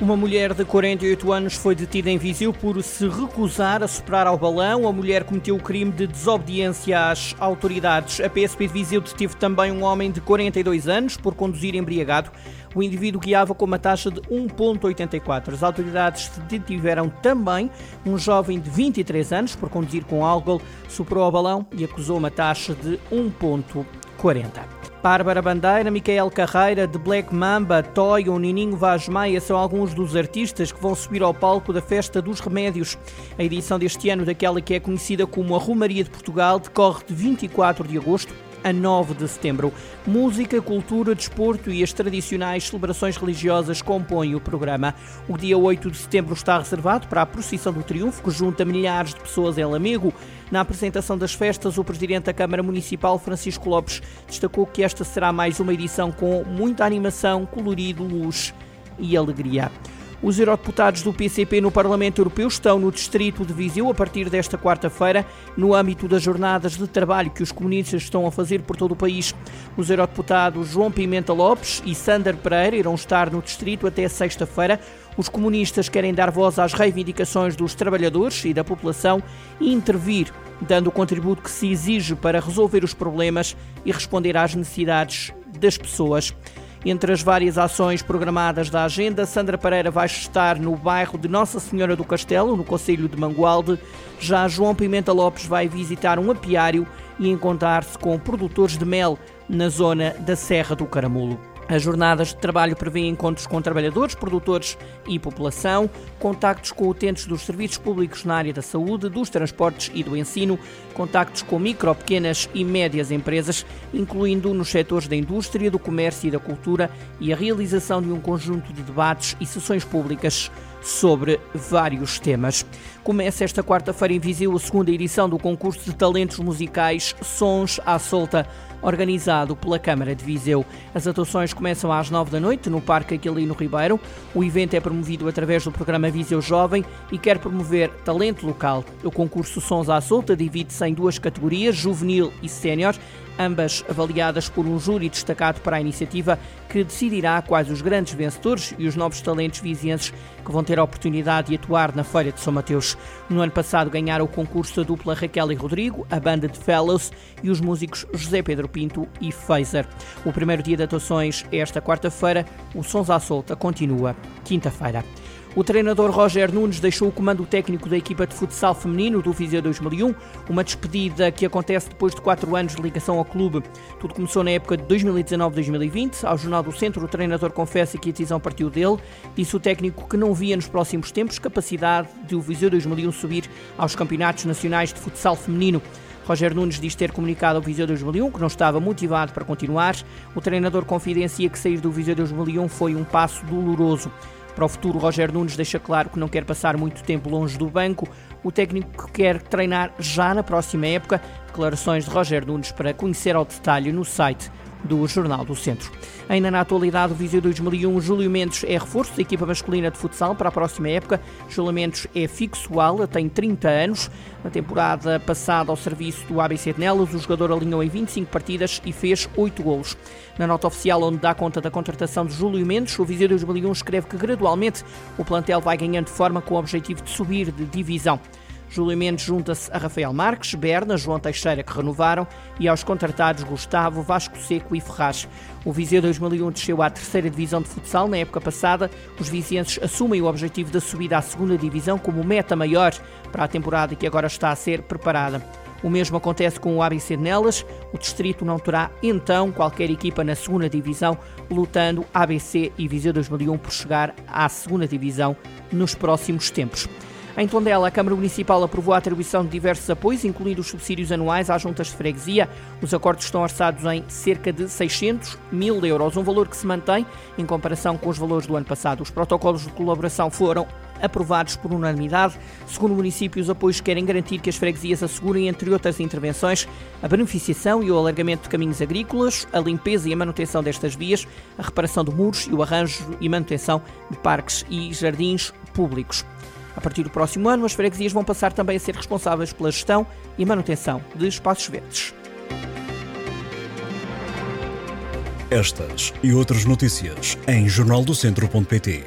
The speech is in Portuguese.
Uma mulher de 48 anos foi detida em Viseu por se recusar a soprar ao balão. A mulher cometeu o crime de desobediência às autoridades. A PSP de Viseu deteve também um homem de 42 anos por conduzir embriagado. O indivíduo guiava com uma taxa de 1,84. As autoridades detiveram também um jovem de 23 anos por conduzir com álcool, soprou ao balão e acusou uma taxa de 1,40. Bárbara Bandeira, Micael Carreira, de Black Mamba, Toy ou Nininho Vaz Maia são alguns dos artistas que vão subir ao palco da Festa dos Remédios. A edição deste ano daquela que é conhecida como a Romaria de Portugal decorre de 24 de agosto a 9 de setembro. Música, cultura, desporto e as tradicionais celebrações religiosas compõem o programa. O dia 8 de setembro está reservado para a Procissão do Triunfo, que junta milhares de pessoas em Lamego. Na apresentação das festas, o presidente da Câmara Municipal, Francisco Lopes, destacou que esta será mais uma edição com muita animação, colorido, luz e alegria. Os eurodeputados do PCP no Parlamento Europeu estão no distrito de Viseu a partir desta quarta-feira, no âmbito das jornadas de trabalho que os comunistas estão a fazer por todo o país. Os eurodeputados João Pimenta Lopes e Sander Pereira irão estar no distrito até sexta-feira. Os comunistas querem dar voz às reivindicações dos trabalhadores e da população e intervir, dando o contributo que se exige para resolver os problemas e responder às necessidades das pessoas. Entre as várias ações programadas da agenda, Sandra Pereira vai estar no bairro de Nossa Senhora do Castelo, no Conselho de Mangualde. Já João Pimenta Lopes vai visitar um apiário e encontrar-se com produtores de mel na zona da Serra do Caramulo. As jornadas de trabalho prevêem encontros com trabalhadores, produtores e população, contactos com utentes dos serviços públicos na área da saúde, dos transportes e do ensino, contactos com micro, pequenas e médias empresas, incluindo nos setores da indústria, do comércio e da cultura, e a realização de um conjunto de debates e sessões públicas sobre vários temas. Começa esta quarta-feira em Viseu a segunda edição do concurso de talentos musicais Sons à Solta, organizado pela Câmara de Viseu. As atuações começam às nove da noite no Parque Aquilino Ribeiro. O evento é promovido através do programa Viseu Jovem e quer promover talento local. O concurso Sons à Solta divide-se em duas categorias, juvenil e sénior, ambas avaliadas por um júri destacado para a iniciativa que decidirá quais os grandes vencedores e os novos talentos vizienses que vão ter a oportunidade de atuar na Feira de São Mateus. No ano passado ganharam o concurso a dupla Raquel e Rodrigo, a banda de Fellows e os músicos José Pedro Pinto e Phaser. O primeiro dia de atuações é esta quarta-feira, o Sons à Solta continua quinta-feira. O treinador Roger Nunes deixou o comando técnico da equipa de futsal feminino do Viseu 2001, uma despedida que acontece depois de quatro anos de ligação ao clube. Tudo começou na época de 2019-2020. Ao Jornal do Centro, o treinador confessa que a decisão partiu dele. Disse o técnico que não via nos próximos tempos capacidade de o Viseu 2001 subir aos campeonatos nacionais de futsal feminino. Roger Nunes diz ter comunicado ao Viseu 2001 que não estava motivado para continuar. O treinador confidencia que sair do Viseu 2001 foi um passo doloroso. Para o futuro, Roger Nunes deixa claro que não quer passar muito tempo longe do banco. O técnico quer treinar já na próxima época. Declarações de Roger Nunes para conhecer ao detalhe no site do Jornal do Centro. Ainda na atualidade, o Viseu 2001, Júlio Mendes é reforço da equipa masculina de futsal para a próxima época. Júlio Mendes é fixo ala, tem 30 anos. Na temporada passada ao serviço do ABC de Nelas, o jogador alinhou em 25 partidas e fez 8 golos. Na nota oficial, onde dá conta da contratação de Júlio Mendes, o Viseu 2001 escreve que gradualmente o plantel vai ganhando forma com o objetivo de subir de divisão. Júlio Mendes junta-se a Rafael Marques, Berna, João Teixeira, que renovaram, e aos contratados Gustavo, Vasco Seco e Ferraz. O Viseu 2001 desceu à terceira divisão de futsal na época passada. Os vizienses assumem o objetivo da subida à segunda divisão como meta maior para a temporada que agora está a ser preparada. O mesmo acontece com o ABC de Nelas. O distrito não terá então qualquer equipa na segunda divisão, lutando ABC e Viseu 2001 por chegar à segunda divisão nos próximos tempos. Em Tondela, a Câmara Municipal aprovou a atribuição de diversos apoios, incluindo os subsídios anuais às juntas de freguesia. Os acordos estão orçados em cerca de 600 mil euros, um valor que se mantém em comparação com os valores do ano passado. Os protocolos de colaboração foram aprovados por unanimidade. Segundo o município, os apoios querem garantir que as freguesias assegurem, entre outras intervenções, a beneficiação e o alargamento de caminhos agrícolas, a limpeza e a manutenção destas vias, a reparação de muros e o arranjo e manutenção de parques e jardins públicos. A partir do próximo ano, as freguesias vão passar também a ser responsáveis pela gestão e manutenção de espaços verdes. Estas e outras notícias em jornaldocentro.pt